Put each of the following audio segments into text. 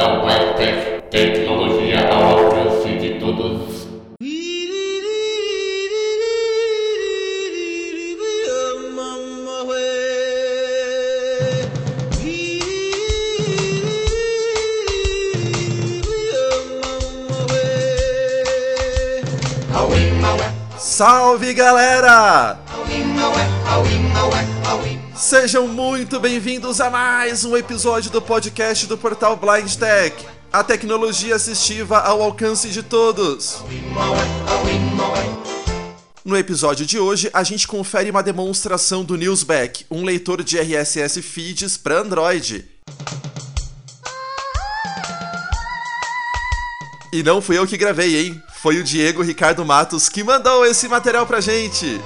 Apresentação Black Tecnologia ao alcance de todos. Salve galera! Sejam muito bem-vindos a mais um episódio do podcast do portal Blind Tech, a tecnologia assistiva ao alcance de todos. No episódio de hoje, a gente confere uma demonstração do Newsback, um leitor de RSS feeds para Android. E não fui eu que gravei, hein? Foi o Diego Ricardo Matos que mandou esse material pra gente.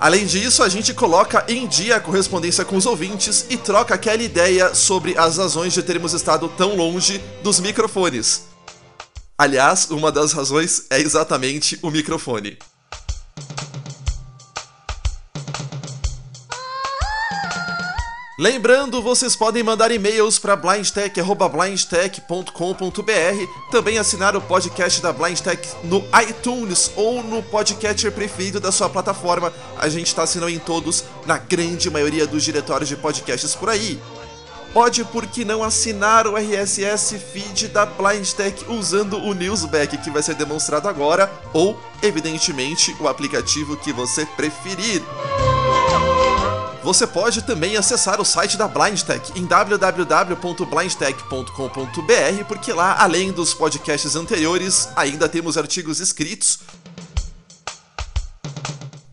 Além disso, a gente coloca em dia a correspondência com os ouvintes e troca aquela ideia sobre as razões de termos estado tão longe dos microfones. Aliás, uma das razões é exatamente o microfone. Lembrando, vocês podem mandar e-mails para blindtech.blindtech.com.br, também assinar o podcast da Blindtech no iTunes ou no podcatcher preferido da sua plataforma. A gente está assinando em todos, na grande maioria dos diretórios de podcasts por aí. Pode, por que não, assinar o RSS feed da Blindtech usando o Newsback que vai ser demonstrado agora, ou, evidentemente, o aplicativo que você preferir. Você pode também acessar o site da BlindTech em www.blindtech.com.br, porque lá, além dos podcasts anteriores, ainda temos artigos escritos.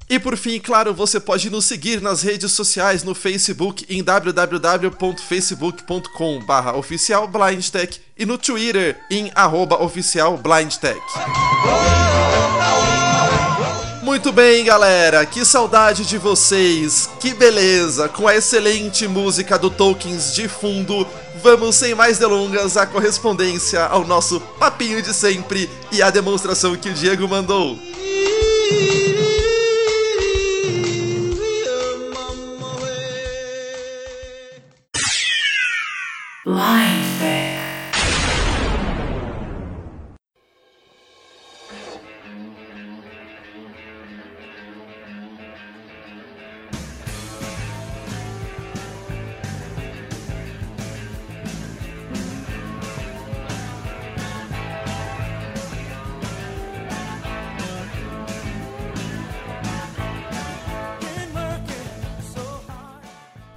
E por fim, claro, você pode nos seguir nas redes sociais no Facebook em www.facebook.com.br oficialblindtech e no Twitter em oficialblindtech. Muito bem, galera, que saudade de vocês, que beleza, com a excelente música do Tolkien's de fundo, vamos sem mais delongas à correspondência ao nosso papinho de sempre e à demonstração que o Diego mandou.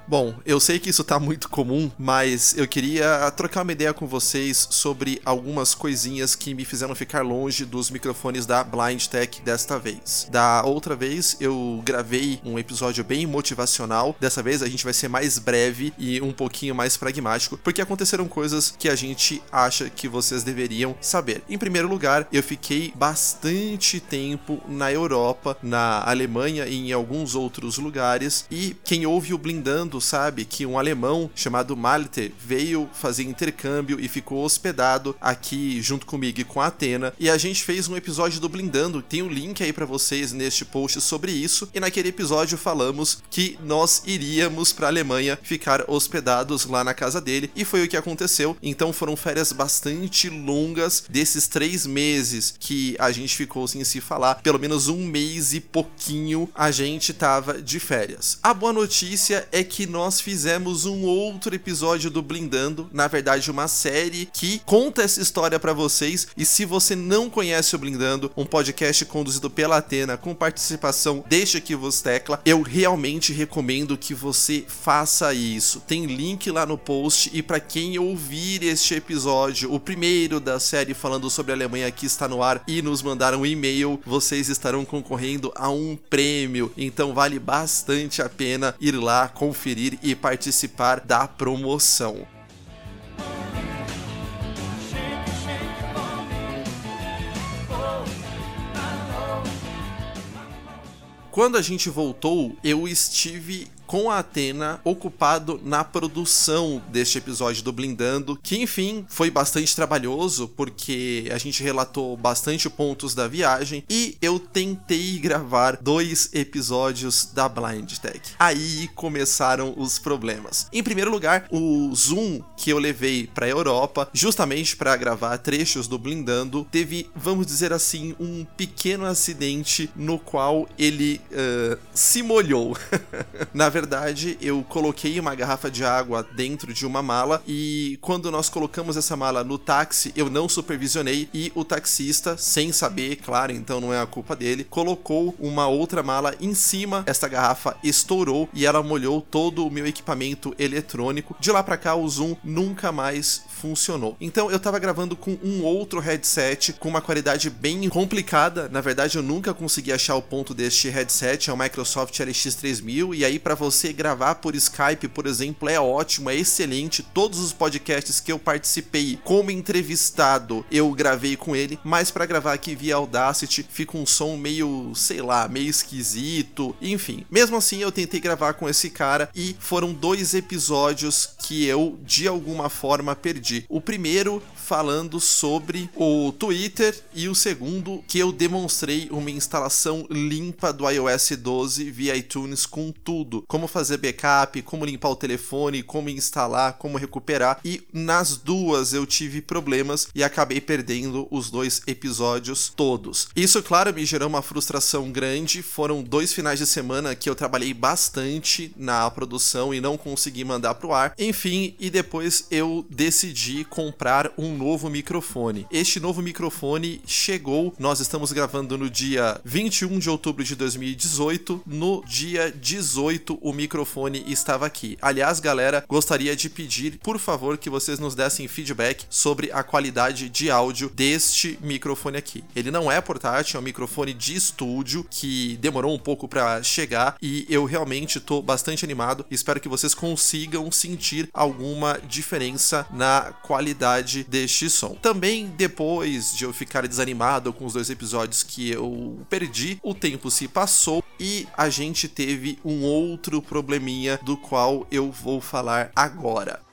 Bom, eu sei que isso tá muito comum, mas eu queria trocar uma ideia com vocês sobre algumas coisinhas que me fizeram ficar longe dos microfones da Blind Tech desta vez. Da outra vez eu gravei um episódio bem motivacional, dessa vez a gente vai ser mais breve e um pouquinho mais pragmático, porque aconteceram coisas que a gente acha que vocês deveriam saber. Em primeiro lugar, eu fiquei bastante tempo na Europa, na Alemanha e em alguns outros lugares, e quem ouve o Blindando sabe que um alemão chamado Malte veio fazer intercâmbio e ficou hospedado aqui junto comigo e com a Atena. E a gente fez um episódio do Blindando, tem um link aí para vocês neste post sobre isso. E naquele episódio falamos que nós iríamos para Alemanha ficar hospedados lá na casa dele e foi o que aconteceu. Então foram férias bastante longas desses três meses que a gente ficou sem se falar. Pelo menos um mês e pouquinho a gente tava de férias. A boa notícia é que nós fizemos um outro episódio do Blindando, na verdade uma série que conta essa história para vocês. E se você não conhece o Blindando, um podcast conduzido pela Atena com participação Deixa que vos tecla, eu realmente recomendo que você faça isso. Tem link lá no post e para quem ouvir este episódio, o primeiro da série falando sobre a Alemanha que está no ar e nos mandar um e-mail, vocês estarão concorrendo a um prêmio. Então vale bastante a pena ir lá conferir e participar da promoção. Quando a gente voltou, eu estive com a Atena ocupado na produção deste episódio do Blindando, que enfim foi bastante trabalhoso porque a gente relatou bastante pontos da viagem e eu tentei gravar dois episódios da Blind Tech. Aí começaram os problemas. Em primeiro lugar, o Zoom que eu levei para a Europa, justamente para gravar trechos do Blindando, teve, vamos dizer assim, um pequeno acidente no qual ele uh, se molhou. Na verdade, eu coloquei uma garrafa de água dentro de uma mala e quando nós colocamos essa mala no táxi, eu não supervisionei e o taxista, sem saber, claro, então não é a culpa dele, colocou uma outra mala em cima. Esta garrafa estourou e ela molhou todo o meu equipamento eletrônico. De lá para cá, o Zoom nunca mais funcionou. Então eu tava gravando com um outro headset com uma qualidade bem complicada. Na verdade, eu nunca consegui achar o ponto deste headset, é o Microsoft LX3000 e aí para você gravar por Skype, por exemplo, é ótimo, é excelente. Todos os podcasts que eu participei como entrevistado, eu gravei com ele, mas para gravar aqui via Audacity fica um som meio, sei lá, meio esquisito. Enfim, mesmo assim eu tentei gravar com esse cara e foram dois episódios que eu de alguma forma perdi. O primeiro falando sobre o Twitter e o segundo que eu demonstrei uma instalação limpa do iOS 12 via iTunes com tudo, como fazer backup, como limpar o telefone, como instalar, como recuperar e nas duas eu tive problemas e acabei perdendo os dois episódios todos. Isso, claro, me gerou uma frustração grande. Foram dois finais de semana que eu trabalhei bastante na produção e não consegui mandar pro ar. Enfim, e depois eu decidi comprar um novo microfone. Este novo microfone chegou, nós estamos gravando no dia 21 de outubro de 2018. No dia 18, o microfone estava aqui. Aliás, galera, gostaria de pedir, por favor, que vocês nos dessem feedback sobre a qualidade de áudio deste microfone aqui. Ele não é portátil, é um microfone de estúdio que demorou um pouco para chegar e eu realmente tô bastante animado. Espero que vocês consigam sentir alguma diferença na qualidade deste este som. Também depois de eu ficar desanimado com os dois episódios que eu perdi, o tempo se passou e a gente teve um outro probleminha do qual eu vou falar agora.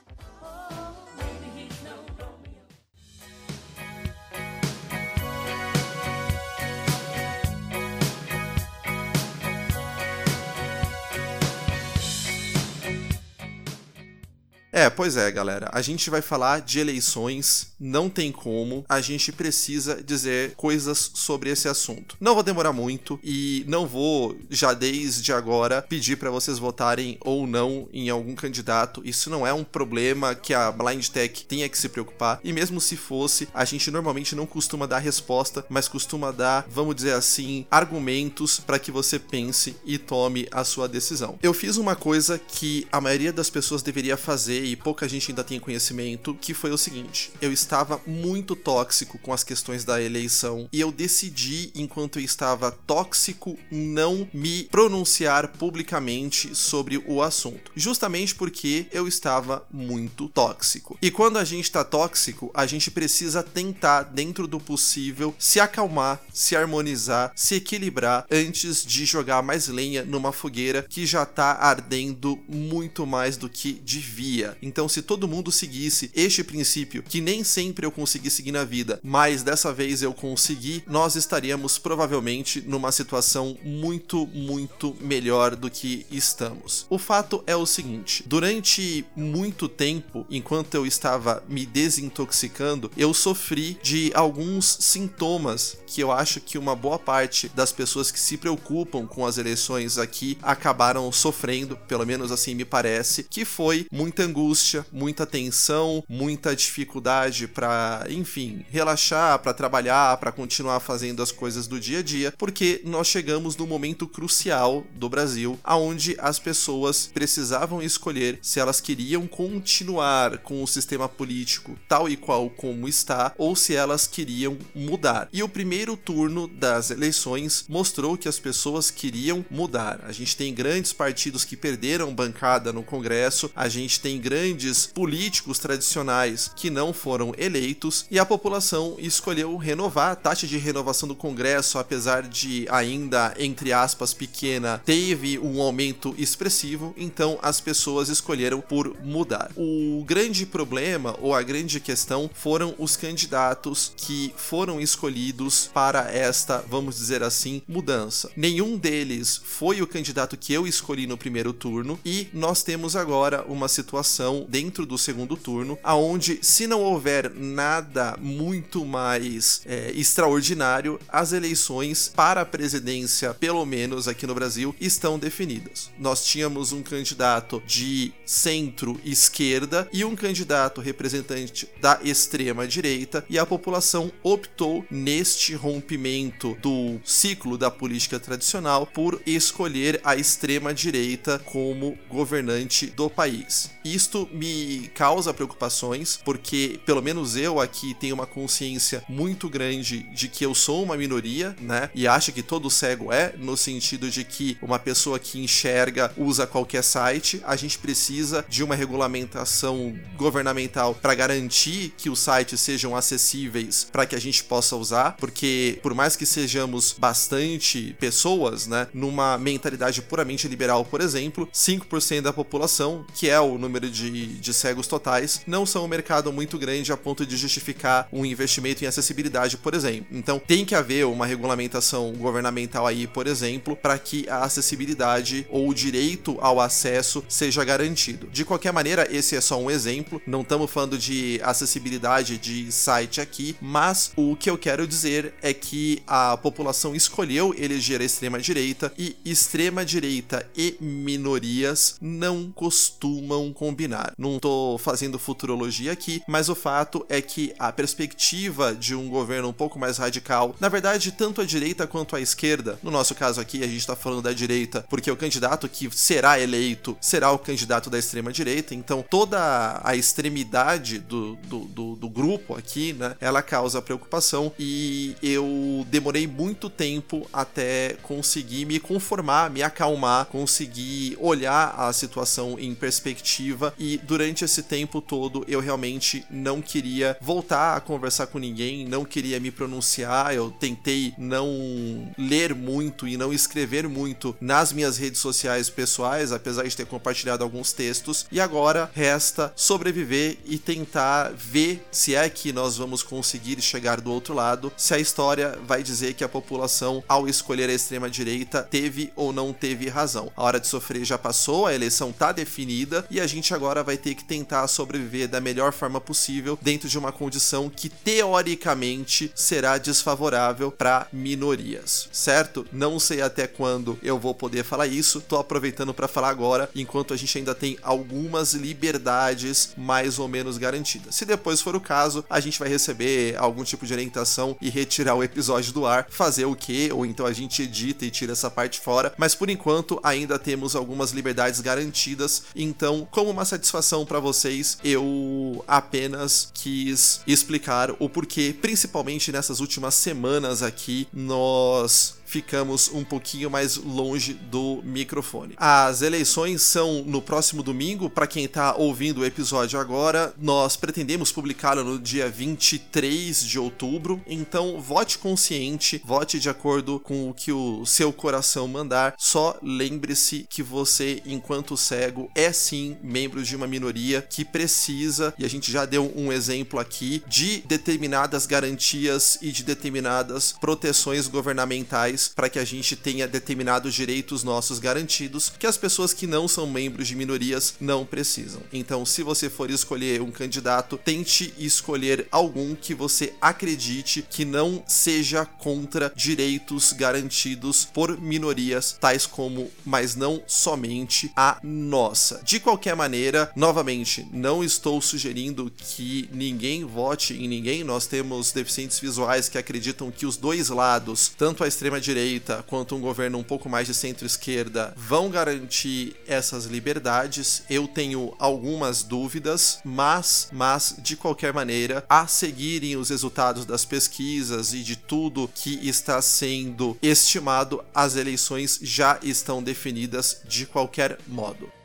É, pois é, galera. A gente vai falar de eleições, não tem como. A gente precisa dizer coisas sobre esse assunto. Não vou demorar muito e não vou já desde agora pedir para vocês votarem ou não em algum candidato. Isso não é um problema que a Blind Tech tenha que se preocupar. E mesmo se fosse, a gente normalmente não costuma dar resposta, mas costuma dar, vamos dizer assim, argumentos para que você pense e tome a sua decisão. Eu fiz uma coisa que a maioria das pessoas deveria fazer e pouca gente ainda tem conhecimento, que foi o seguinte: eu estava muito tóxico com as questões da eleição e eu decidi, enquanto eu estava tóxico, não me pronunciar publicamente sobre o assunto, justamente porque eu estava muito tóxico. E quando a gente está tóxico, a gente precisa tentar, dentro do possível, se acalmar, se harmonizar, se equilibrar antes de jogar mais lenha numa fogueira que já está ardendo muito mais do que devia. Então, se todo mundo seguisse este princípio, que nem sempre eu consegui seguir na vida, mas dessa vez eu consegui, nós estaríamos provavelmente numa situação muito, muito melhor do que estamos. O fato é o seguinte: durante muito tempo, enquanto eu estava me desintoxicando, eu sofri de alguns sintomas que eu acho que uma boa parte das pessoas que se preocupam com as eleições aqui acabaram sofrendo, pelo menos assim me parece, que foi muita angústia angústia, muita tensão, muita dificuldade para, enfim, relaxar, para trabalhar, para continuar fazendo as coisas do dia a dia, porque nós chegamos no momento crucial do Brasil, aonde as pessoas precisavam escolher se elas queriam continuar com o sistema político tal e qual como está ou se elas queriam mudar. E o primeiro turno das eleições mostrou que as pessoas queriam mudar. A gente tem grandes partidos que perderam bancada no Congresso, a gente tem grandes grandes políticos tradicionais que não foram eleitos e a população escolheu renovar. A taxa de renovação do Congresso, apesar de ainda, entre aspas, pequena, teve um aumento expressivo, então as pessoas escolheram por mudar. O grande problema ou a grande questão foram os candidatos que foram escolhidos para esta, vamos dizer assim, mudança. Nenhum deles foi o candidato que eu escolhi no primeiro turno e nós temos agora uma situação dentro do segundo turno, aonde se não houver nada muito mais é, extraordinário, as eleições para a presidência, pelo menos aqui no Brasil, estão definidas. Nós tínhamos um candidato de centro-esquerda e um candidato representante da extrema-direita, e a população optou neste rompimento do ciclo da política tradicional por escolher a extrema-direita como governante do país. Isto me causa preocupações, porque pelo menos eu aqui tenho uma consciência muito grande de que eu sou uma minoria, né? E acha que todo cego é, no sentido de que uma pessoa que enxerga usa qualquer site. A gente precisa de uma regulamentação governamental para garantir que os sites sejam acessíveis para que a gente possa usar, porque por mais que sejamos bastante pessoas, né, numa mentalidade puramente liberal, por exemplo, 5% da população, que é o número de, de cegos totais, não são um mercado muito grande a ponto de justificar um investimento em acessibilidade, por exemplo. Então, tem que haver uma regulamentação governamental aí, por exemplo, para que a acessibilidade ou o direito ao acesso seja garantido. De qualquer maneira, esse é só um exemplo, não estamos falando de acessibilidade de site aqui, mas o que eu quero dizer é que a população escolheu eleger a extrema direita e extrema direita e minorias não costumam combinar. Não tô fazendo futurologia aqui, mas o fato é que a perspectiva de um governo um pouco mais radical, na verdade, tanto a direita quanto a esquerda, no nosso caso aqui a gente está falando da direita, porque o candidato que será eleito será o candidato da extrema direita, então toda a extremidade do, do, do, do grupo aqui, né, ela causa preocupação e eu demorei muito tempo até conseguir me conformar, me acalmar, conseguir olhar a situação em perspectiva e durante esse tempo todo eu realmente não queria voltar a conversar com ninguém, não queria me pronunciar, eu tentei não ler muito e não escrever muito nas minhas redes sociais pessoais, apesar de ter compartilhado alguns textos, e agora resta sobreviver e tentar ver se é que nós vamos conseguir chegar do outro lado, se a história vai dizer que a população, ao escolher a extrema direita, teve ou não teve razão. A hora de sofrer já passou, a eleição tá definida e a gente agora vai ter que tentar sobreviver da melhor forma possível dentro de uma condição que teoricamente será desfavorável para minorias, certo? Não sei até quando eu vou poder falar isso, tô aproveitando para falar agora, enquanto a gente ainda tem algumas liberdades mais ou menos garantidas. Se depois for o caso, a gente vai receber algum tipo de orientação e retirar o episódio do ar, fazer o que, ou então a gente edita e tira essa parte fora, mas por enquanto ainda temos algumas liberdades garantidas, então, como uma satisfação para vocês, eu apenas quis explicar o porquê, principalmente nessas últimas semanas aqui, nós ficamos um pouquinho mais longe do microfone. As eleições são no próximo domingo, para quem tá ouvindo o episódio agora, nós pretendemos publicá-lo no dia 23 de outubro, então vote consciente, vote de acordo com o que o seu coração mandar, só lembre-se que você, enquanto cego, é sim membro de uma minoria que precisa, e a gente já deu um exemplo aqui, de determinadas garantias e de determinadas proteções governamentais para que a gente tenha determinados direitos nossos garantidos que as pessoas que não são membros de minorias não precisam. Então, se você for escolher um candidato, tente escolher algum que você acredite que não seja contra direitos garantidos por minorias, tais como, mas não somente a nossa. De qualquer maneira, novamente, não estou sugerindo que ninguém vote em ninguém. Nós temos deficientes visuais que acreditam que os dois lados, tanto a extrema direita quanto um governo um pouco mais de centro-esquerda vão garantir essas liberdades. Eu tenho algumas dúvidas, mas, mas de qualquer maneira, a seguirem os resultados das pesquisas e de tudo que está sendo estimado, as eleições já estão definidas de qualquer modo.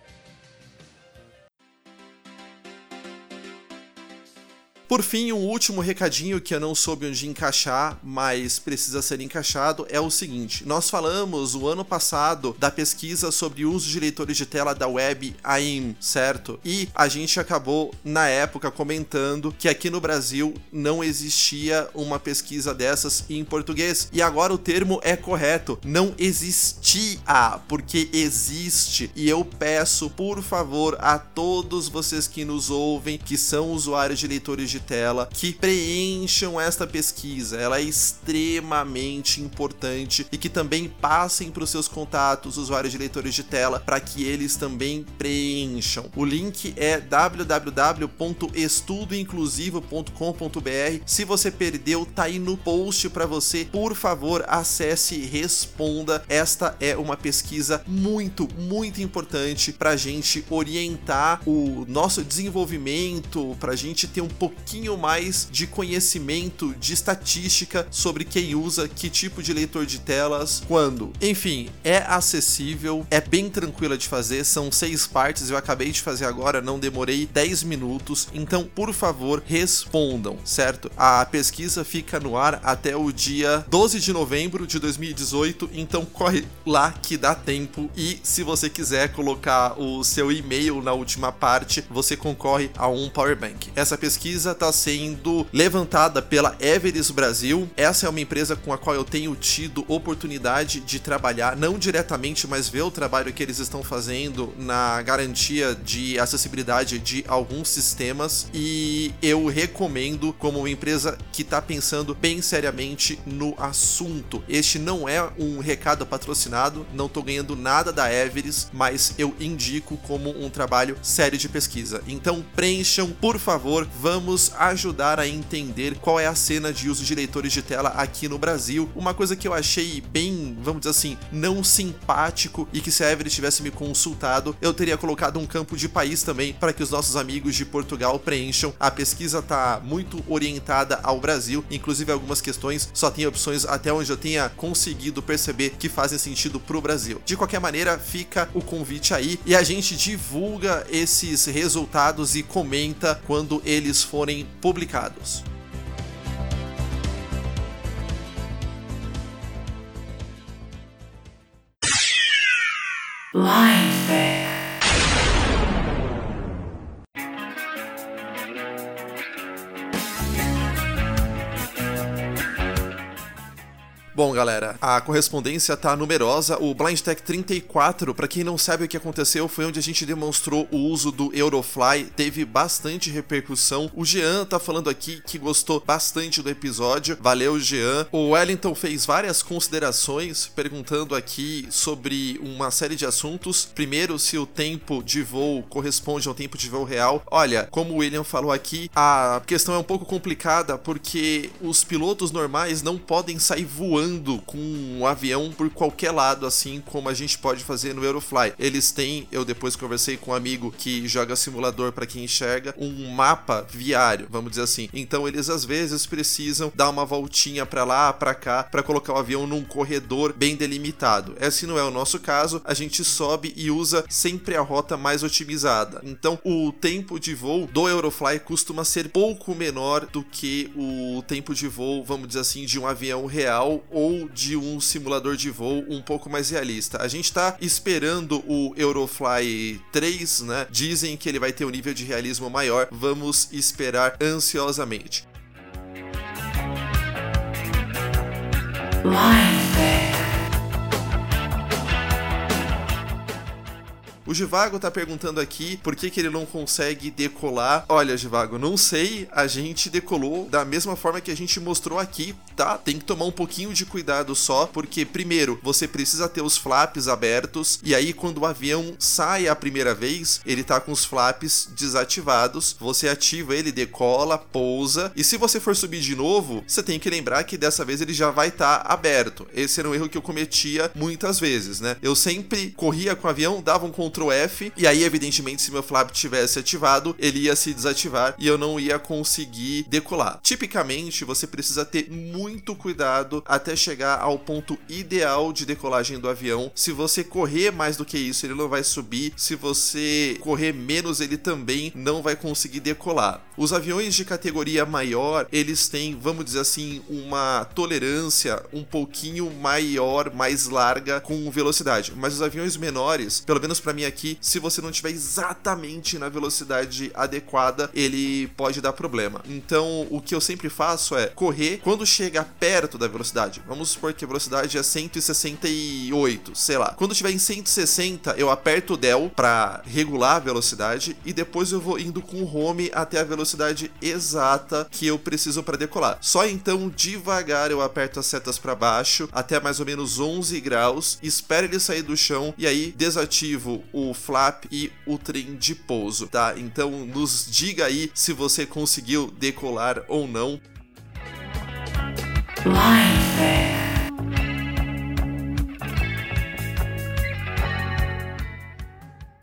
Por fim, um último recadinho que eu não soube onde encaixar, mas precisa ser encaixado, é o seguinte: nós falamos o ano passado da pesquisa sobre uso de leitores de tela da web AIM, certo? E a gente acabou, na época, comentando que aqui no Brasil não existia uma pesquisa dessas em português. E agora o termo é correto: não existia, porque existe. E eu peço, por favor, a todos vocês que nos ouvem, que são usuários de leitores de tela, que preencham esta pesquisa. Ela é extremamente importante e que também passem para os seus contatos, usuários de leitores de tela, para que eles também preencham. O link é www.estudoinclusivo.com.br. Se você perdeu, tá aí no post para você. Por favor, acesse e responda. Esta é uma pesquisa muito, muito importante para a gente orientar o nosso desenvolvimento, para a gente ter um pouquinho mais de conhecimento, de estatística sobre quem usa que tipo de leitor de telas, quando. Enfim, é acessível, é bem tranquila de fazer, são seis partes, eu acabei de fazer agora, não demorei 10 minutos, então por favor respondam, certo? A pesquisa fica no ar até o dia 12 de novembro de 2018, então corre lá que dá tempo e se você quiser colocar o seu e-mail na última parte, você concorre a um power bank. Essa pesquisa está sendo levantada pela Everest Brasil. Essa é uma empresa com a qual eu tenho tido oportunidade de trabalhar, não diretamente, mas ver o trabalho que eles estão fazendo na garantia de acessibilidade de alguns sistemas e eu recomendo como uma empresa que está pensando bem seriamente no assunto. Este não é um recado patrocinado, não estou ganhando nada da Everest, mas eu indico como um trabalho sério de pesquisa. Então preencham, por favor, vamos ajudar a entender qual é a cena de uso de leitores de tela aqui no Brasil. Uma coisa que eu achei bem, vamos dizer assim, não simpático e que se a Everest tivesse me consultado, eu teria colocado um campo de país também para que os nossos amigos de Portugal preencham. A pesquisa está muito orientada ao Brasil, inclusive algumas questões só tem opções até onde eu tenha conseguido perceber que fazem sentido para o Brasil. De qualquer maneira, fica o convite aí e a gente divulga esses resultados e comenta quando eles forem publicados. Life. Bom, galera, a correspondência tá numerosa. O Blind Tech 34, para quem não sabe o que aconteceu, foi onde a gente demonstrou o uso do Eurofly, teve bastante repercussão. O Jean tá falando aqui que gostou bastante do episódio. Valeu, Jean. O Wellington fez várias considerações, perguntando aqui sobre uma série de assuntos. Primeiro, se o tempo de voo corresponde ao tempo de voo real. Olha, como o William falou aqui, a questão é um pouco complicada porque os pilotos normais não podem sair voando voando com um avião por qualquer lado, assim como a gente pode fazer no Eurofly. Eles têm, eu depois conversei com um amigo que joga simulador para quem enxerga, um mapa viário, vamos dizer assim. Então eles às vezes precisam dar uma voltinha para lá, para cá, para colocar o avião num corredor bem delimitado. Esse não é o nosso caso, a gente sobe e usa sempre a rota mais otimizada. Então o tempo de voo do Eurofly costuma ser pouco menor do que o tempo de voo, vamos dizer assim, de um avião real ou de um simulador de voo um pouco mais realista. A gente está esperando o Eurofly 3, né? Dizem que ele vai ter um nível de realismo maior. Vamos esperar ansiosamente. Life. O Givago tá perguntando aqui por que, que ele não consegue decolar. Olha, Givago, não sei. A gente decolou da mesma forma que a gente mostrou aqui, tá? Tem que tomar um pouquinho de cuidado só, porque, primeiro, você precisa ter os flaps abertos, e aí quando o avião sai a primeira vez, ele tá com os flaps desativados. Você ativa ele, decola, pousa, e se você for subir de novo, você tem que lembrar que dessa vez ele já vai estar tá aberto. Esse era um erro que eu cometia muitas vezes, né? Eu sempre corria com o avião, dava um controle Ctrl F, e aí, evidentemente, se meu flap tivesse ativado, ele ia se desativar e eu não ia conseguir decolar. Tipicamente, você precisa ter muito cuidado até chegar ao ponto ideal de decolagem do avião. Se você correr mais do que isso, ele não vai subir. Se você correr menos, ele também não vai conseguir decolar. Os aviões de categoria maior, eles têm, vamos dizer assim, uma tolerância um pouquinho maior, mais larga com velocidade. Mas os aviões menores, pelo menos para mim aqui, se você não tiver exatamente na velocidade adequada, ele pode dar problema. Então, o que eu sempre faço é correr quando chega perto da velocidade. Vamos supor que a velocidade é 168, sei lá. Quando estiver em 160, eu aperto o del para regular a velocidade e depois eu vou indo com o home até a velocidade exata que eu preciso para decolar. Só então devagar eu aperto as setas para baixo até mais ou menos 11 graus, espero ele sair do chão e aí desativo o flap e o trem de pouso, tá? Então nos diga aí se você conseguiu decolar ou não. Life.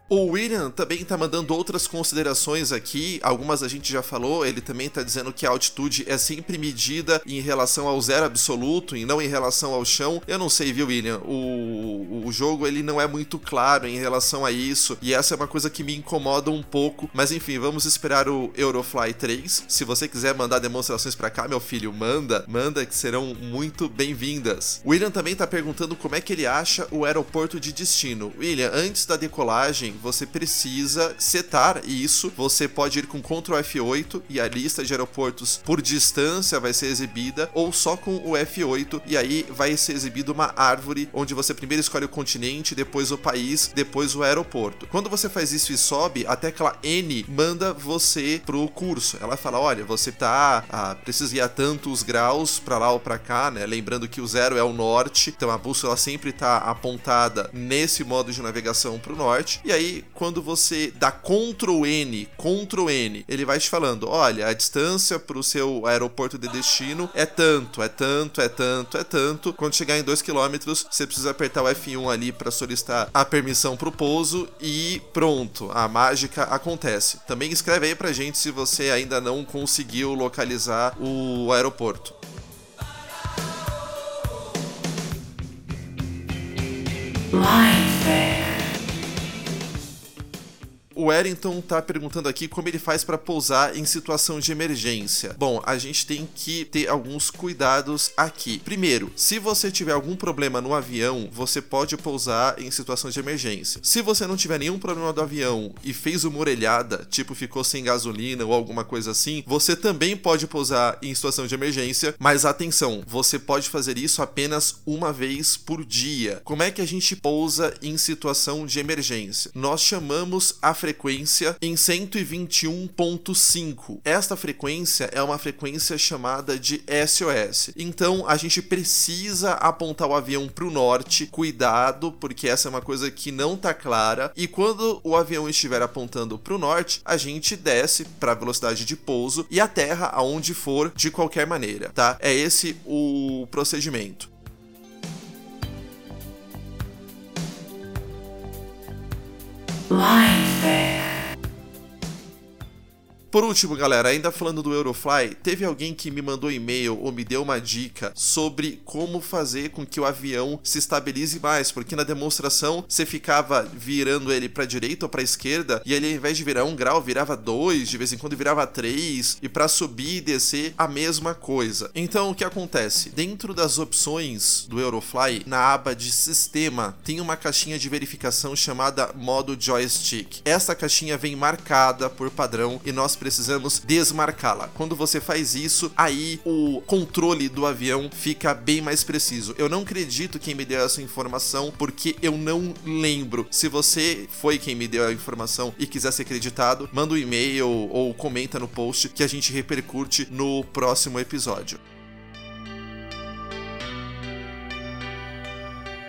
O William também tá mandando outras considerações aqui, algumas a gente já falou, ele também tá dizendo que a altitude é sempre medida em relação ao zero absoluto e não em relação ao chão. Eu não sei, viu, William? O, o jogo ele não é muito claro em relação a isso, e essa é uma coisa que me incomoda um pouco, mas enfim, vamos esperar o Eurofly 3. Se você quiser mandar demonstrações para cá, meu filho, manda, manda que serão muito bem-vindas. William também tá perguntando como é que ele acha o aeroporto de destino. William, antes da decolagem, você precisa setar isso. Você pode ir com Ctrl F8 e a lista de aeroportos por distância vai ser exibida, ou só com o F8 e aí vai ser exibido uma árvore onde você primeiro escolhe o continente, depois o país, depois o aeroporto. Quando você faz isso e sobe, a tecla N manda você pro curso. Ela fala: olha, você tá ah, precisa ir a tantos graus para lá ou para cá, né? Lembrando que o zero é o norte, então a bússola sempre tá apontada nesse modo de navegação para o norte. E aí quando você dá Ctrl N, Ctrl N, ele vai te falando: olha, a distância para o seu aeroporto de destino é tanto, é tanto, é tanto, é tanto. Quando chegar em 2 km, você precisa apertar o F1 ali para solicitar a permissão para o pouso e pronto, a mágica acontece. Também escreve aí pra gente se você ainda não conseguiu localizar o aeroporto. Life o Wellington tá perguntando aqui como ele faz para pousar em situação de emergência. Bom, a gente tem que ter alguns cuidados aqui. Primeiro, se você tiver algum problema no avião, você pode pousar em situação de emergência. Se você não tiver nenhum problema do avião e fez uma orelhada, tipo ficou sem gasolina ou alguma coisa assim, você também pode pousar em situação de emergência, mas atenção, você pode fazer isso apenas uma vez por dia. Como é que a gente pousa em situação de emergência? Nós chamamos a frequência frequência em 121.5. Esta frequência é uma frequência chamada de SOS. Então a gente precisa apontar o avião para o norte, cuidado, porque essa é uma coisa que não tá clara. E quando o avião estiver apontando para o norte, a gente desce para a velocidade de pouso e aterra aonde for de qualquer maneira, tá? É esse o procedimento. Life. Por último, galera, ainda falando do Eurofly, teve alguém que me mandou e-mail ou me deu uma dica sobre como fazer com que o avião se estabilize mais, porque na demonstração você ficava virando ele para direita ou para esquerda e ele ao invés de virar um grau virava dois, de vez em quando virava três e para subir e descer a mesma coisa. Então o que acontece? Dentro das opções do Eurofly, na aba de sistema, tem uma caixinha de verificação chamada modo joystick. Essa caixinha vem marcada por padrão e nós precisamos desmarcá-la. Quando você faz isso, aí o controle do avião fica bem mais preciso. Eu não acredito quem me deu essa informação porque eu não lembro. Se você foi quem me deu a informação e quiser ser acreditado, manda um e-mail ou comenta no post que a gente repercute no próximo episódio.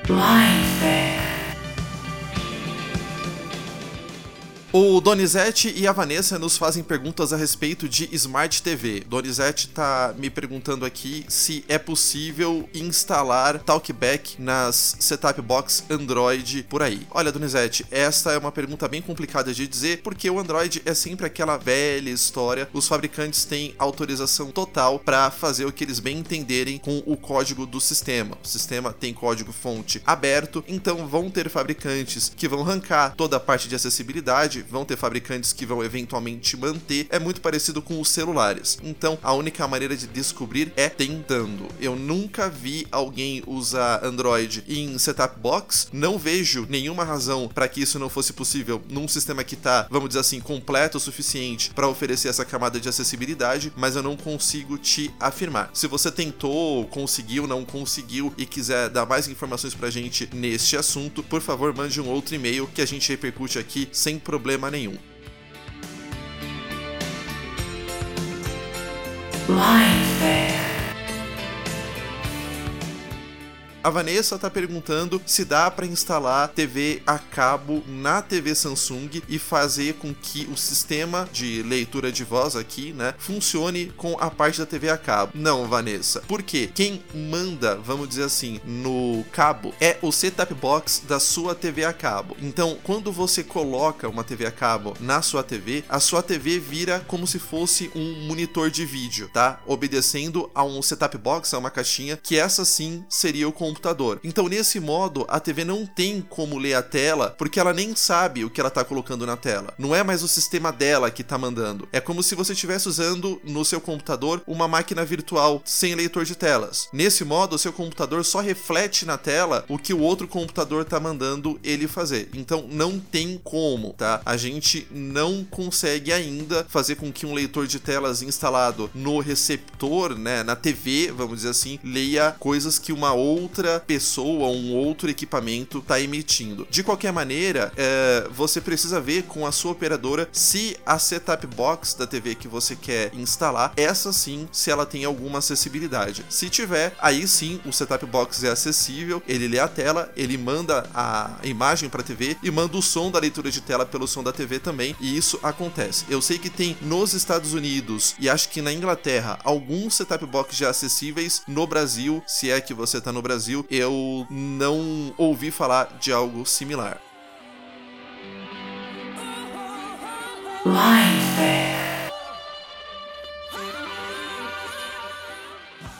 Life. O Donizete e a Vanessa nos fazem perguntas a respeito de Smart TV. Donizete tá me perguntando aqui se é possível instalar Talkback nas setup box Android por aí. Olha, Donizete, essa é uma pergunta bem complicada de dizer, porque o Android é sempre aquela velha história. Os fabricantes têm autorização total para fazer o que eles bem entenderem com o código do sistema. O sistema tem código fonte aberto, então vão ter fabricantes que vão arrancar toda a parte de acessibilidade vão ter fabricantes que vão eventualmente manter, é muito parecido com os celulares. Então, a única maneira de descobrir é tentando. Eu nunca vi alguém usar Android em setup box, não vejo nenhuma razão para que isso não fosse possível num sistema que tá, vamos dizer assim, completo o suficiente para oferecer essa camada de acessibilidade, mas eu não consigo te afirmar. Se você tentou, conseguiu, não conseguiu e quiser dar mais informações pra gente neste assunto, por favor, mande um outro e-mail que a gente repercute aqui sem problema problema nenhum. Life A Vanessa tá perguntando se dá para instalar TV a cabo na TV Samsung e fazer com que o sistema de leitura de voz aqui, né, funcione com a parte da TV a cabo. Não, Vanessa. Porque quem manda, vamos dizer assim, no cabo é o setup box da sua TV a cabo. Então, quando você coloca uma TV a cabo na sua TV, a sua TV vira como se fosse um monitor de vídeo, tá? Obedecendo a um setup box, a uma caixinha, que essa sim seria o computador. Então, nesse modo, a TV não tem como ler a tela, porque ela nem sabe o que ela está colocando na tela. Não é mais o sistema dela que está mandando. É como se você estivesse usando no seu computador uma máquina virtual sem leitor de telas. Nesse modo, o seu computador só reflete na tela o que o outro computador está mandando ele fazer. Então, não tem como, tá? A gente não consegue ainda fazer com que um leitor de telas instalado no receptor, né, na TV, vamos dizer assim, leia coisas que uma outra outra pessoa, um outro equipamento está emitindo. De qualquer maneira, é, você precisa ver com a sua operadora se a setup box da TV que você quer instalar, essa sim, se ela tem alguma acessibilidade. Se tiver, aí sim o setup box é acessível, ele lê a tela, ele manda a imagem para a TV e manda o som da leitura de tela pelo som da TV também, e isso acontece. Eu sei que tem nos Estados Unidos e acho que na Inglaterra alguns setup box já acessíveis no Brasil, se é que você está no Brasil Brasil, eu não ouvi falar de algo similar. Life.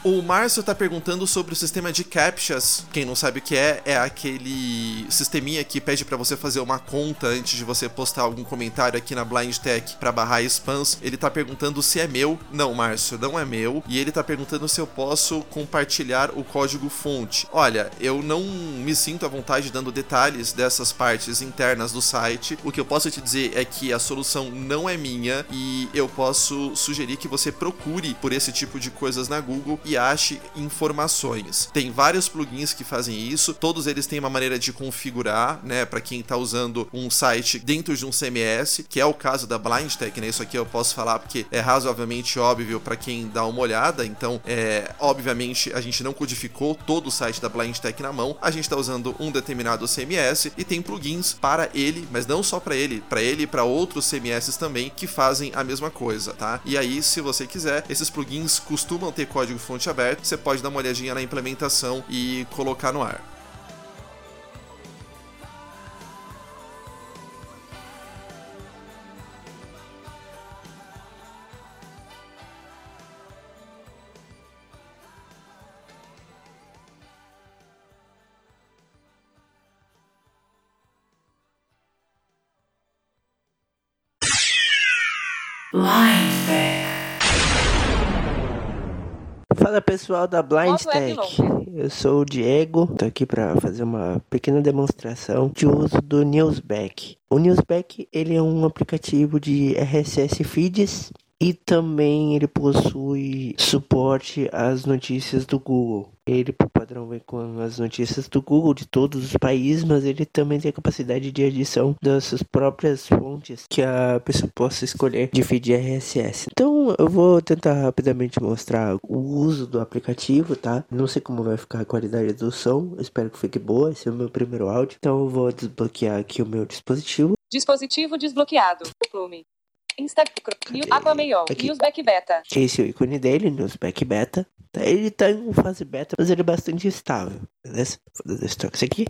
O Márcio tá perguntando sobre o sistema de captchas. Quem não sabe o que é, é aquele sisteminha que pede para você fazer uma conta antes de você postar algum comentário aqui na Blind Tech para barrar spams. Ele tá perguntando se é meu. Não, Márcio, não é meu. E ele tá perguntando se eu posso compartilhar o código fonte. Olha, eu não me sinto à vontade dando detalhes dessas partes internas do site. O que eu posso te dizer é que a solução não é minha e eu posso sugerir que você procure por esse tipo de coisas na Google e ache informações. Tem vários plugins que fazem isso, todos eles têm uma maneira de configurar, né, para quem está usando um site dentro de um CMS, que é o caso da BlindTech, né? Isso aqui eu posso falar porque é razoavelmente óbvio para quem dá uma olhada, então é, obviamente a gente não codificou todo o site da BlindTech na mão, a gente está usando um determinado CMS e tem plugins para ele, mas não só para ele, para ele e para outros CMS também que fazem a mesma coisa, tá? E aí, se você quiser, esses plugins costumam ter código fonte aberta, você pode dar uma olhadinha na implementação e colocar no ar. Fala pessoal da Blind Tech, eu sou o Diego, tô aqui para fazer uma pequena demonstração de uso do Newsback. O Newsback ele é um aplicativo de RSS feeds e também ele possui suporte às notícias do Google. Ele, por padrão, vem com as notícias do Google de todos os países, mas ele também tem a capacidade de adição das suas próprias fontes que a pessoa possa escolher de feed RSS. Então, eu vou tentar rapidamente mostrar o uso do aplicativo, tá? Não sei como vai ficar a qualidade do som, espero que fique boa. Esse é o meu primeiro áudio. Então, eu vou desbloquear aqui o meu dispositivo Dispositivo desbloqueado. Plume. Instagram. Aquameiol. Aqui. Newsback Beta. Esse é o ícone dele, Newsback Beta. Tá, Ele tá em fase beta, mas ele é bastante estável, beleza? Vou dar estoque aqui.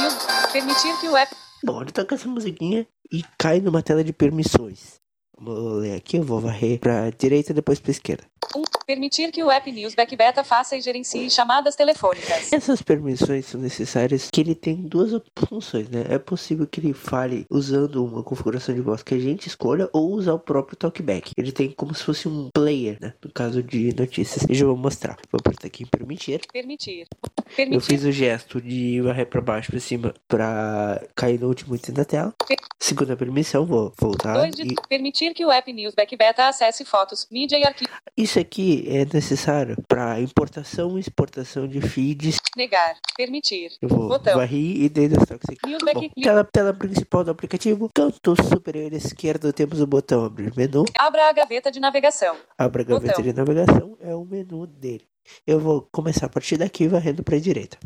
News. Permitir que o app. Bom, ele toca essa musiquinha e cai numa tela de permissões. Vou ler aqui, eu vou varrer pra direita e depois pra esquerda. Um. Permitir que o app Newsback Beta faça e gerencie chamadas telefônicas. Essas permissões são necessárias que ele tem duas funções, né? É possível que ele fale usando uma configuração de voz que a gente escolha ou usar o próprio talkback. Ele tem como se fosse um player, né? No caso de notícias. Eu já vou mostrar. Vou apertar aqui em permitir. Permitir. Eu Permitir. fiz o gesto de varrer pra baixo pra cima pra cair no último item da tela. Segunda permissão, vou voltar. De... E Permitir que o app Newsback Beta acesse fotos, mídia e arquivos. Isso aqui é necessário para importação e exportação de feeds. Negar. Permitir. Eu vou Botão. varrer e aqui. Newsback. Bom, tela, tela principal do aplicativo. Canto superior esquerdo temos o botão abrir menu. Abra a gaveta de navegação. Abra a gaveta Botão. de navegação. É o menu dele. Eu vou começar a partir daqui varrendo para a direita.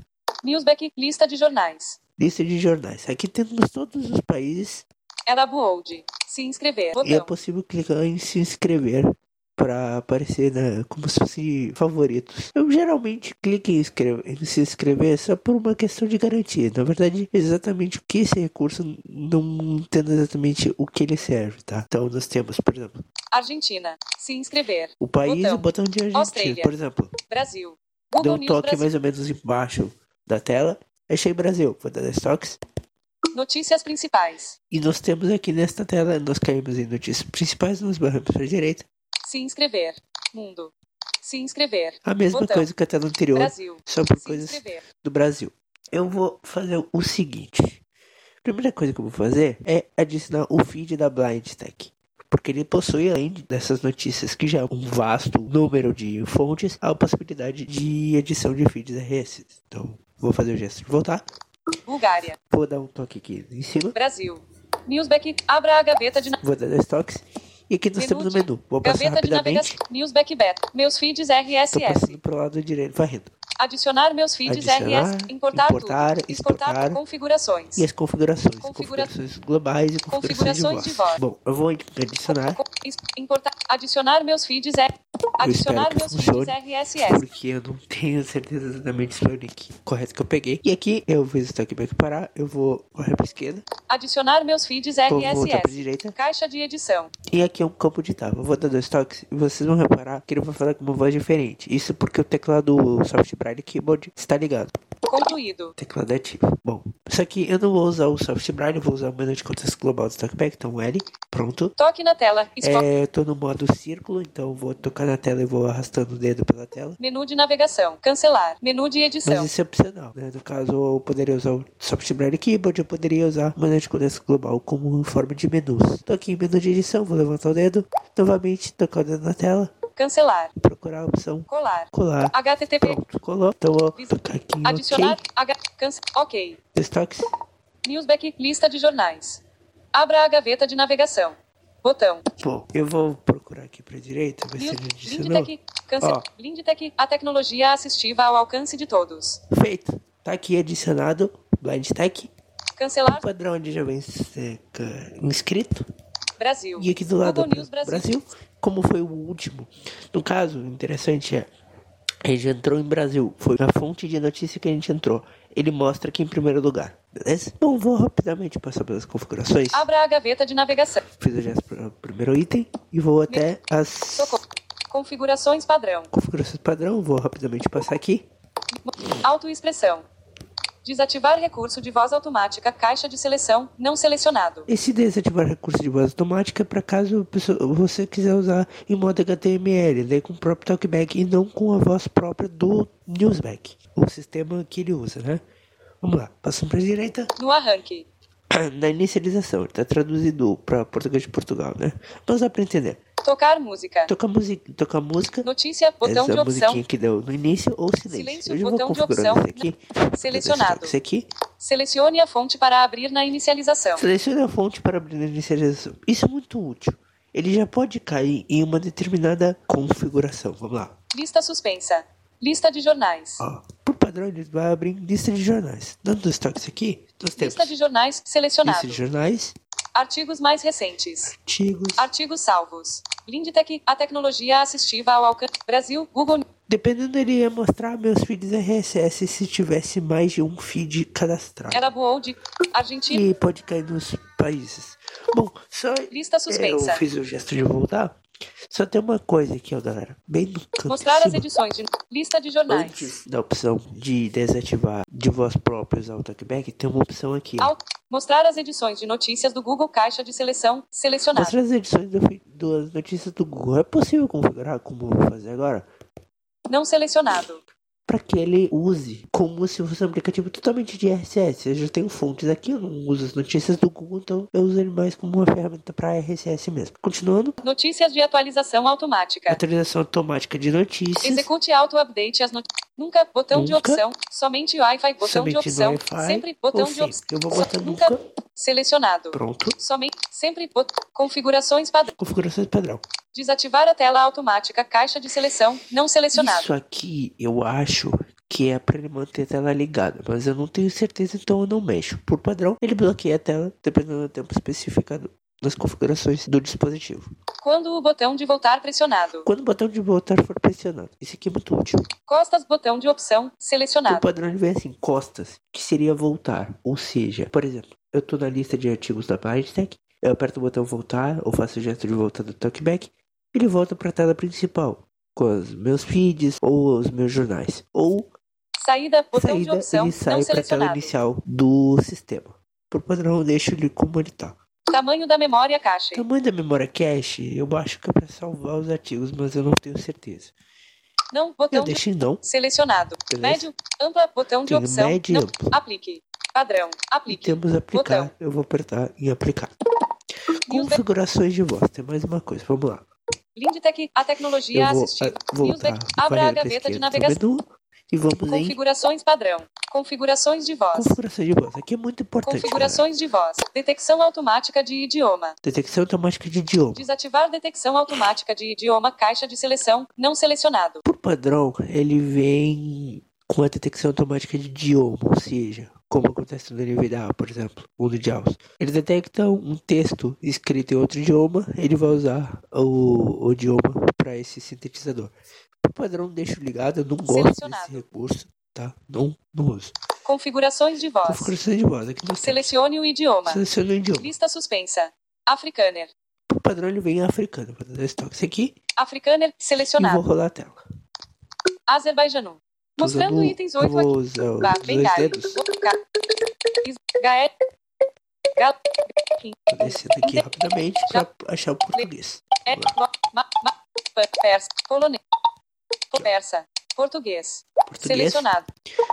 Newsback. Lista de jornais. Lista de jornais. Aqui temos todos os países Ela Bold. Se inscrever. e é Botão. possível clicar em se inscrever para aparecer né, como se fosse favoritos. Eu geralmente clico em, em se inscrever só por uma questão de garantia. Na verdade, exatamente o que esse recurso não entendo exatamente o que ele serve, tá? Então nós temos, por exemplo, Argentina. Se inscrever. o país Botão. o botão de Argentina, Austrália. por exemplo. Brasil. Deu Google um News toque Brasil. mais ou menos embaixo da tela. Achei Brasil, vou dar destaques. Notícias principais. E nós temos aqui nesta tela, nós caímos em notícias principais, nós barramos para a direita. Se inscrever. Mundo. Se inscrever. A mesma Botão. coisa que a tela anterior, Brasil. só por Se coisas inscrever. do Brasil. Eu vou fazer o seguinte. A primeira coisa que eu vou fazer é adicionar o feed da Blind Tech. Porque ele possui, além dessas notícias, que já é um vasto número de fontes, a possibilidade de edição de feeds RS. Então, vou fazer o gesto de voltar. Bulgária. Vou dar um toque aqui em cima. Brasil. Newsback. Abra a gaveta de. Vou dar dois toques. E aqui nós Menu temos o menu. Vou passar Gaveta de rapidamente. navegação. Newsback Beta. Meus feeds RSS. passando pro lado direito, varrendo. Adicionar meus feeds Adicionar, RS. Importar, importar, tudo. Exportar exportar. configurações. E as configurações. Configura- Configurações globais e configurações, Configurações de, de voz. voz. Bom, eu vou adicionar. Importar. Adicionar meus feeds R. Adicionar meus funcione. feeds RSS. Porque eu não tenho certeza exatamente se foi o link correto que eu peguei. E aqui eu fiz o talkback parar. Eu vou correr pra esquerda. Adicionar meus feeds Vou voltar pra RSS. direita. Caixa de edição. E aqui é um campo de. Eu vou dar dois toques e vocês vão reparar que ele vai falar com uma voz diferente. Isso porque o teclado Soft Braille Keyboard está ligado. Concluído. Teclado ativo. Bom, isso aqui eu não vou usar o Soft Braille, eu vou usar o menu de contexto global do talkback. Então L, pronto. Toque na tela. Expo- É, eu tô no modo círculo, então vou tocar na tela e vou arrastando o dedo pela tela. Menu de navegação. Cancelar. Menu de Mas edição. isso é opcional, né? No caso, eu poderia usar o Soft Braille Keyboard, eu poderia usar o menu de contexto global como forma de menus. Tô aqui em menu de edição, vou levantar o dedo, novamente tocar o dedo na tela, Cancelar. procurar a opção Colar. colar. HTTP. Pronto, colou. Então vou tocar aqui em Adicionar. OK, H. Cance... Ok. destaques. Newsback. Lista de jornais. Abra a gaveta de navegação. Botão. Bom, eu vou procurar aqui pra direita, ver se ele adicionou. Blindtech. Cance... Ó. Blindtech. A tecnologia assistiva ao alcance de todos. Feito. Tá aqui adicionado Blind Tech, Cancelar. o padrão já vem é, inscrito. Brasil. E aqui do lado Google News Brasil. Brasil, como foi o último. No caso, o interessante é, a gente entrou em Brasil, foi a fonte de notícia que a gente entrou. Ele mostra aqui em primeiro lugar, beleza? Então vou rapidamente passar pelas configurações. Abra a gaveta de navegação. Fiz o gesto para o primeiro item e vou até as Socorro. Configurações padrão. configurações padrão. Vou rapidamente passar aqui. Autoexpressão. Desativar recurso de voz automática. Caixa de seleção. Não selecionado. Esse desativar recurso de voz automática é para caso você quiser usar em modo HTML, daí com o próprio talkback e não com a voz própria do Newsback, o sistema que ele usa, né? Vamos lá, passando para a direita. No arranque. Na inicialização, está traduzido para português de Portugal, né? Mas dá para entender. Tocar música. Tocar música, tocar música Notícia. Botão essa de opção. que deu no início ou silêncio. Silêncio, botão de opção. aqui. Selecionado. Esse aqui. Selecione a fonte para abrir na inicialização. Selecione a fonte para abrir a inicialização. Isso é muito útil. Ele já pode cair em uma determinada configuração. Vamos lá. Lista suspensa. Lista de jornais. Ó, por padrão, ele vai abrir lista de jornais. Dando dos estoques aqui, nós temos Lista de jornais selecionado. lista de jornais, Artigos mais recentes. artigos. Artigos salvos. Blindtec, a tecnologia assistiva ao alcance. Brasil, Google. Dependendo, ele ia mostrar meus feeds RSS se tivesse mais de um feed cadastrado. Era Bold. Argentina. E pode cair nos países. Bom, só Lista suspensa. eu fiz o gesto de voltar. Só tem uma coisa aqui, ó, galera. Bem no canto Mostrar as edições de. Lista de jornais. Antes da opção de desativar de voz própria usar o talkback, tem uma opção aqui, ó. Mostrar as edições de notícias do Google Caixa de Seleção. Selecionado. Mostrar as edições do, das notícias do Google. É possível configurar como eu vou fazer agora? Não selecionado. Para que ele use como se fosse um aplicativo totalmente de RSS. Eu já tenho fontes aqui, eu não uso as notícias do Google, então eu uso ele mais como uma ferramenta para RSS mesmo. Continuando, Notícias de atualização automática. atualização automática de notícias. Execute auto-update as notícias. Nunca, botão de Nunca. opção. Somente Wi-Fi, botão Somente de opção. sempre, botão de opção. Eu vou botar Nunca, nunca. selecionado. Pronto. Somente, sempre, bot... configurações padrão. Configurações padrão. Desativar a tela automática, caixa de seleção, não selecionado. Isso aqui eu acho que é para ele manter a tela ligada, mas eu não tenho certeza, então eu não mexo. Por padrão, ele bloqueia a tela dependendo do tempo especificado nas configurações do dispositivo. Quando o botão de voltar pressionado. Quando o botão de voltar for pressionado, isso aqui é muito útil. Costas, botão de opção, O selecionado. padrão ele vem assim, costas, que seria voltar. Ou seja, por exemplo, eu tô na lista de artigos da ByteTech, eu aperto o botão voltar, ou faço o gesto de voltar do talkback, ele volta para a tela principal, com os meus feeds ou os meus jornais. Ou Saída, botão de saída, opção, ele sai para a tela inicial do sistema. Por padrão, eu deixo ele como ele tá. Tamanho da memória cache. Tamanho da memória cache, eu acho que é para salvar os artigos, mas eu não tenho certeza. Não, Eu botão de deixo em não. selecionado. Beleza. Médio, ampla, botão de Tenho opção. médio e não, amplo. aplique. Padrão, E aplique. temos aplicar. Botão. Eu vou apertar em aplicar. Configurações de voz. Tem mais uma coisa. Vamos lá. Lindtech, a tecnologia Eu vou assistiva. ah, voltar. Newsback, abra a gaveta de esquerda navegação. E vamos em Configurações padrão. Configurações de voz. configuração de voz. Aqui é muito importante. Configurações de voz. Detecção automática de idioma. Detecção automática de idioma. Desativar detecção automática de idioma. Caixa de seleção. Não selecionado. Por padrão, ele vem com a detecção automática de idioma, ou seja, como acontece no NVDA, por exemplo, ou no JAWS. Ele detecta um texto escrito em outro idioma, ele vai usar o, o idioma para esse sintetizador. Por padrão, deixo ligado, eu não gosto Selecionado. desse recurso, tá? Não, não uso. Configurações de voz. Configuração de voz, aqui. Selecione o idioma. Seleciona o idioma. Lista suspensa. Afrikaner. Por padrão, ele vem em africano. Vou dar isso aqui Afrikaner e vou selecionado. rolar a tela. Azerbaijanu. Tô Mostrando usando- itens eu 8 vou aqui. usar os Bah, dois dedos. Ga- Is- Gael. Gal. Tô descendo aqui rapidamente para achar o português. É, Persa. Polonês. Persa. Português. Português. Selecionado.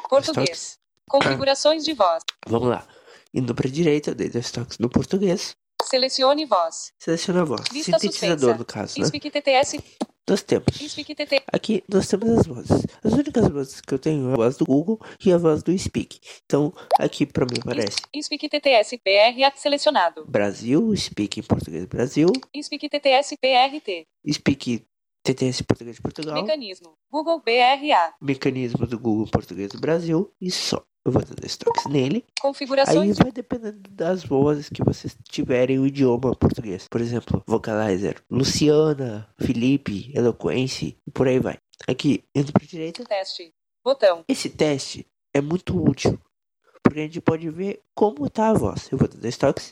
Português. Configurações de voz. Vamos lá. Indo para a direita, dei dois toques no português. Selecione voz. Seleciona a voz. Lista Sintetizador, suspensa. no caso, né? Inspic TTS. Nós temos. TT. Aqui nós temos as vozes. As únicas vozes que eu tenho é a voz do Google e a voz do Speak. Então, aqui para mim aparece Inspic TTS BR selecionado. Brasil, Speak em português Brasil, Inspic TTS BRT. Speak TTS português de Portugal, Mecanismo. Google BRA. mecanismo do Google português do Brasil e só. Eu vou dar dois toques nele. Aí Configurações de vai dependendo das vozes que vocês tiverem o idioma português. Por exemplo, Vocalizer, Luciana, Felipe, Eloquence e por aí vai. Aqui, indo para direita, teste. Botão. esse teste é muito útil. Porque a gente pode ver como tá a voz. Eu vou dar dois toques.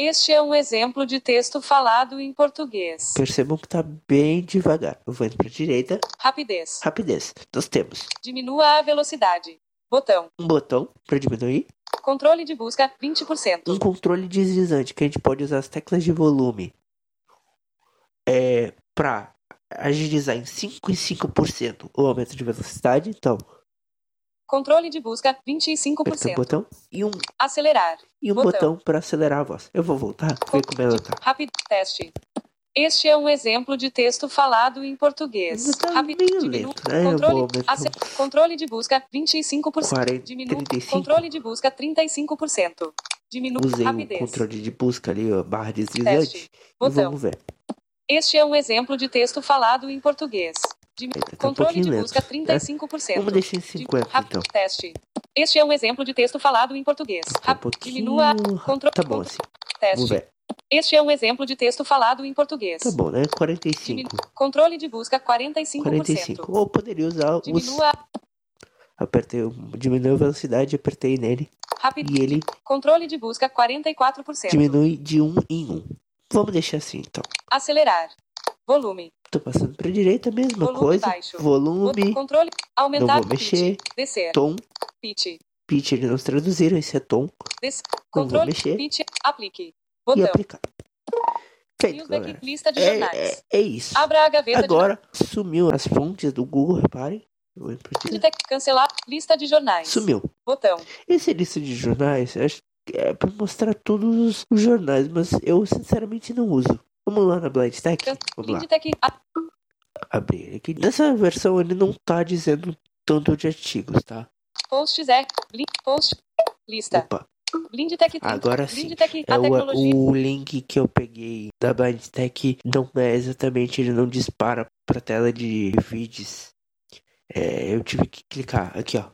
Este é um exemplo de texto falado em português. Percebam que tá bem devagar. Eu vou indo para direita. Rapidez. Rapidez. Nós temos Diminua a velocidade. Botão. um botão para diminuir. Controle de busca 20%. Um controle deslizante que a gente pode usar as teclas de volume é, para agilizar em 5 e 5% o aumento de velocidade. Então, Controle de busca aperta o 25%. botão e um, Acelerar. e um Botão. botão para acelerar a voz. Eu vou voltar, ver como ela tá. Rápido teste. Este é um exemplo de texto falado em português. Tá Rápido. né? Vou Controle, controle de busca 25%. 40, Diminua. 35. Controle de busca 35%. Diminua. Usei o Rapidez. controle de busca ali, ó, barra deslizante. Teste. Botão. vamos ver. Este é um exemplo de texto falado em português. Dim- Ainda tá um Controle de pouquinho lento. busca né? 35%. Vamos deixar em Dim- 50 rap- então. Teste. Este é um exemplo de texto falado em português. Tá um pouquinho. Diminua. Contro- Tá bom assim. Teste. Este é um exemplo de texto falado em português. Tá bom, né? Diminu- 45. Controle de busca 45%. 45. Ou poderia usar os. Diminua. Apertei, diminui a velocidade, apertei nele Rápido. e ele Controle de busca 44%. diminui de um em um. Vamos deixar assim então. Acelerar. Volume. Tô passando pra direita, mesma Volume coisa. baixo. Volume, Controle. Aumentar. Não vou mexer. Pitch. Descer. tom, Pitch. pitch eles não traduziram, esse é tom. Des... Não vou Controle. mexer. Pitch. Aplique. E Botão. aplicar. Feito, galera. Lista de É, é, é isso. Abra a gaveta Agora sumiu as fontes do Google, reparem. Vou de... de Cancelar. Lista de jornais. Sumiu. Botão. Esse lista de jornais, acho que é pra mostrar todos os- os jornais, mas eu sinceramente não uso. Vamos lá na Blind Tech? Can- Vamos lá. A- Abrir aqui. Nessa versão ele não tá dizendo tanto de artigos, tá? Posts é. Blind. Post. Lista. Opa, Blindtec. 30. agora sim. Blindtec. É A o, tecnologia. o link que eu peguei da Blind Tech não é exatamente, ele não dispara pra tela de feeds. É, eu tive que clicar aqui, ó.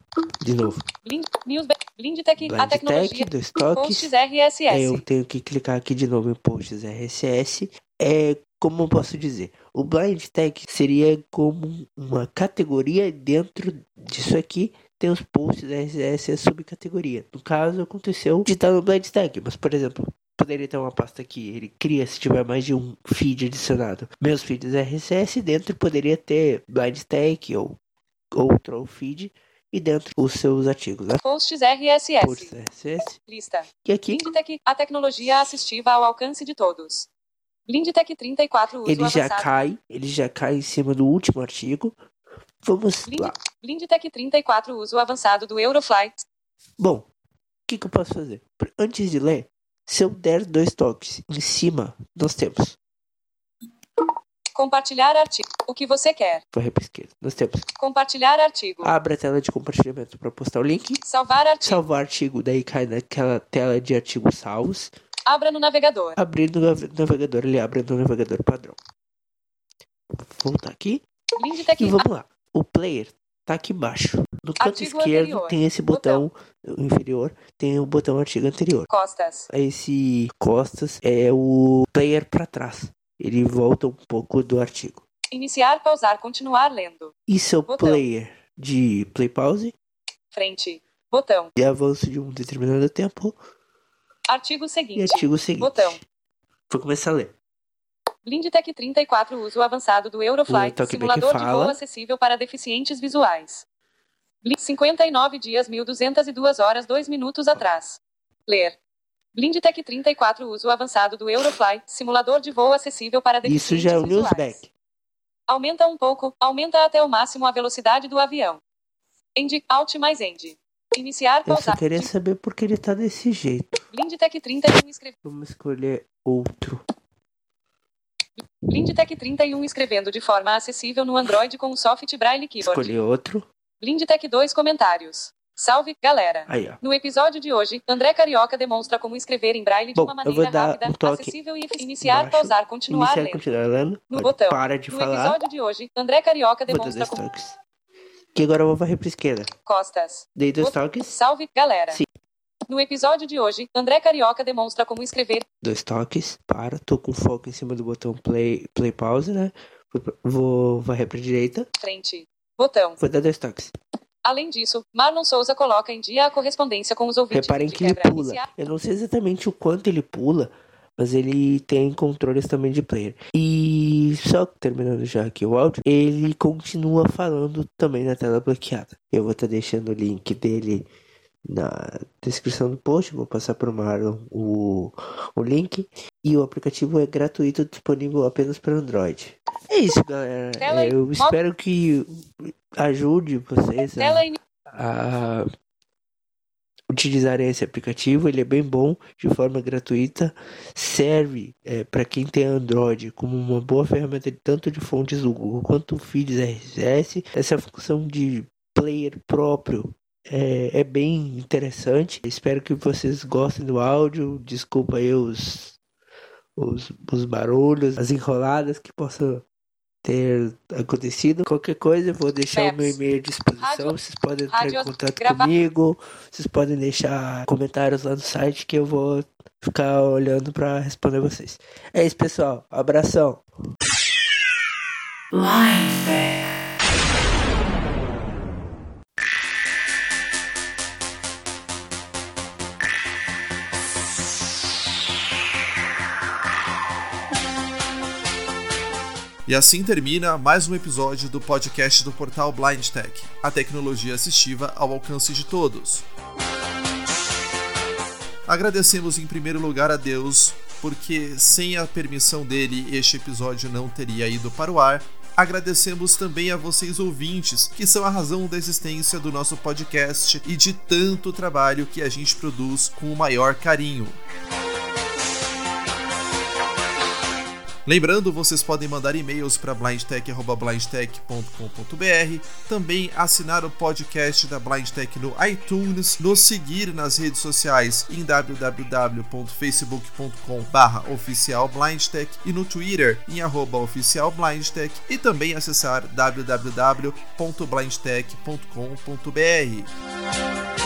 De novo. Blind. Newsback. Blindtec. A Blind Tech, tecnologia. dois toques. Posts RSS. É, eu tenho que clicar aqui de novo em posts RSS. É, como eu posso dizer? O Blind Tech seria como uma categoria dentro disso aqui. Tem os posts RSS e a subcategoria. No caso, aconteceu de estar no Blind Tech. Mas, por exemplo, poderia ter uma pasta que ele cria se tiver mais de um feed adicionado. Meus feeds RSS dentro poderia ter Blind Tech ou outro feed. E dentro os seus artigos, né? Posts RSS. Posts RSS. Lista. E aqui. A tecnologia assistiva ao alcance de todos. Blindtec 34 uso ele já avançado. cai, ele já cai em cima do último artigo. Vamos Blind- lá. Blindtec 34 uso avançado do Euroflight. Bom, o que, que eu posso fazer? Antes de ler, se eu der dois toques em cima, nós temos. Compartilhar artigo. O que você quer. Vai para esquerda. Nós temos. Compartilhar artigo. Abre a tela de compartilhamento para postar o link. Salvar artigo. Salvar artigo, daí cai naquela tela de artigos salvos. Abra no navegador. Abrir no nav- navegador, ele abre no navegador padrão. Vou voltar aqui. Blindtec. E vamos lá. O player tá aqui embaixo. No canto Artigo esquerdo anterior. tem esse botão, inferior, tem o botão artigo anterior. Costas. Esse costas é o player para trás. Ele volta um pouco do artigo. Iniciar, pausar, continuar lendo. Isso é o Botão. player de play pause Frente. Botão. de avanço de um determinado tempo Artigo e seguinte. artigo seguinte. Botão. Vou começar a ler. Blindtec 34 uso avançado do Euroflight, simulador de fala. voo acessível para deficientes visuais. Blind 59 dias 1202 horas 2 minutos atrás. Ler. Blindtec 34 uso avançado do Euroflight, simulador de voo acessível para deficientes Isso já é o visuais. newsback. Aumenta um pouco, aumenta até o máximo a velocidade do avião. End, Alt mais End. Iniciar, Eu só pausar. queria saber porque ele tá desse jeito. Blindtec 31 escreve. Vamos escolher outro. Blindtec 31 escrevendo de forma acessível no Android com o soft Braille Keyboard. Escolher outro. Blindtec 2 comentários. Salve, galera! Aí, ó. No episódio de hoje, André Carioca demonstra como escrever em braille de Bom, uma eu maneira rápida, um acessível e iniciar, embaixo, pausar, continuar Iniciar lendo. continuar lendo. No Olha, botão. Para de No falar. episódio de hoje, André Carioca demonstra como. Que agora eu vou varrer pra esquerda. costas. Dei dois toques. Salve, galera! Sim. No episódio de hoje, André Carioca demonstra como escrever Dois toques. Para. Tô com foco em cima do botão play, play pause, né? Vou- varrer pra direita. frente. Botão. Vou dar dois toques. Além disso, Marlon Souza coloca em dia a correspondência com os ouvintes. Reparem que ele pula. Iniciar- Eu não sei exatamente o quanto ele pula, mas ele tem controles também de player. E só terminando já aqui o áudio, ele continua falando também na tela bloqueada. Eu vou estar deixando o link dele na descrição do post, vou passar para o Marlon o, o link. E o aplicativo é gratuito, disponível apenas para Android. É isso, galera. Eu espero que ajude vocês a a utilizarem esse aplicativo. Ele é bem bom, de forma gratuita. Serve para quem tem Android como uma boa ferramenta tanto de fontes do Google quanto feeds RSS. Essa função de player próprio é, é bem interessante. Espero que vocês gostem do áudio. Desculpa aí os, os, os barulhos, as enroladas que possam ter acontecido. Qualquer coisa, eu vou deixar Maps. o meu e-mail à disposição. Rádio. Vocês podem entrar Rádio. em contato Grava. comigo. Vocês podem deixar comentários lá no site que eu vou ficar olhando para responder vocês. É isso, pessoal. Abração. Life. E assim termina mais um episódio do podcast do portal Blind Tech, a tecnologia assistiva ao alcance de todos. Agradecemos em primeiro lugar a Deus, porque sem a permissão dele este episódio não teria ido para o ar. Agradecemos também a vocês ouvintes, que são a razão da existência do nosso podcast e de tanto trabalho que a gente produz com o maior carinho. Lembrando, vocês podem mandar e-mails para blindtech.blindtech.com.br, também assinar o podcast da Blindtech no iTunes, nos seguir nas redes sociais em www.facebook.com oficialblindtech e no Twitter em oficialblindtech e também acessar www.blindtech.com.br.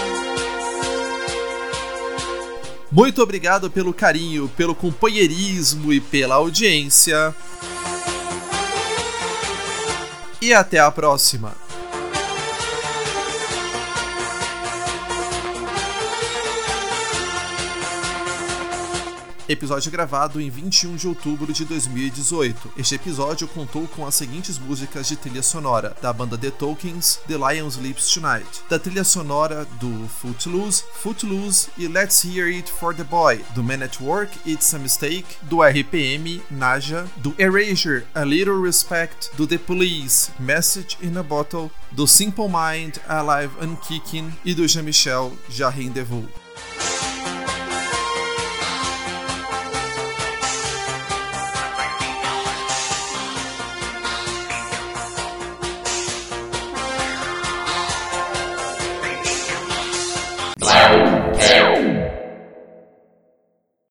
Muito obrigado pelo carinho, pelo companheirismo e pela audiência. E até a próxima! Episódio gravado em 21 de outubro de 2018. Este episódio contou com as seguintes músicas de trilha sonora da banda The Tokens, The Lion Sleeps Tonight, da trilha sonora do Footloose, Footloose e Let's Hear It for the Boy, do Man at Work, It's a Mistake, do RPM, Naja, do Erasure, A Little Respect, do The Police, Message in a Bottle, do Simple Mind, Alive and Kicking e do Jean-Michel, Já Rendezvous.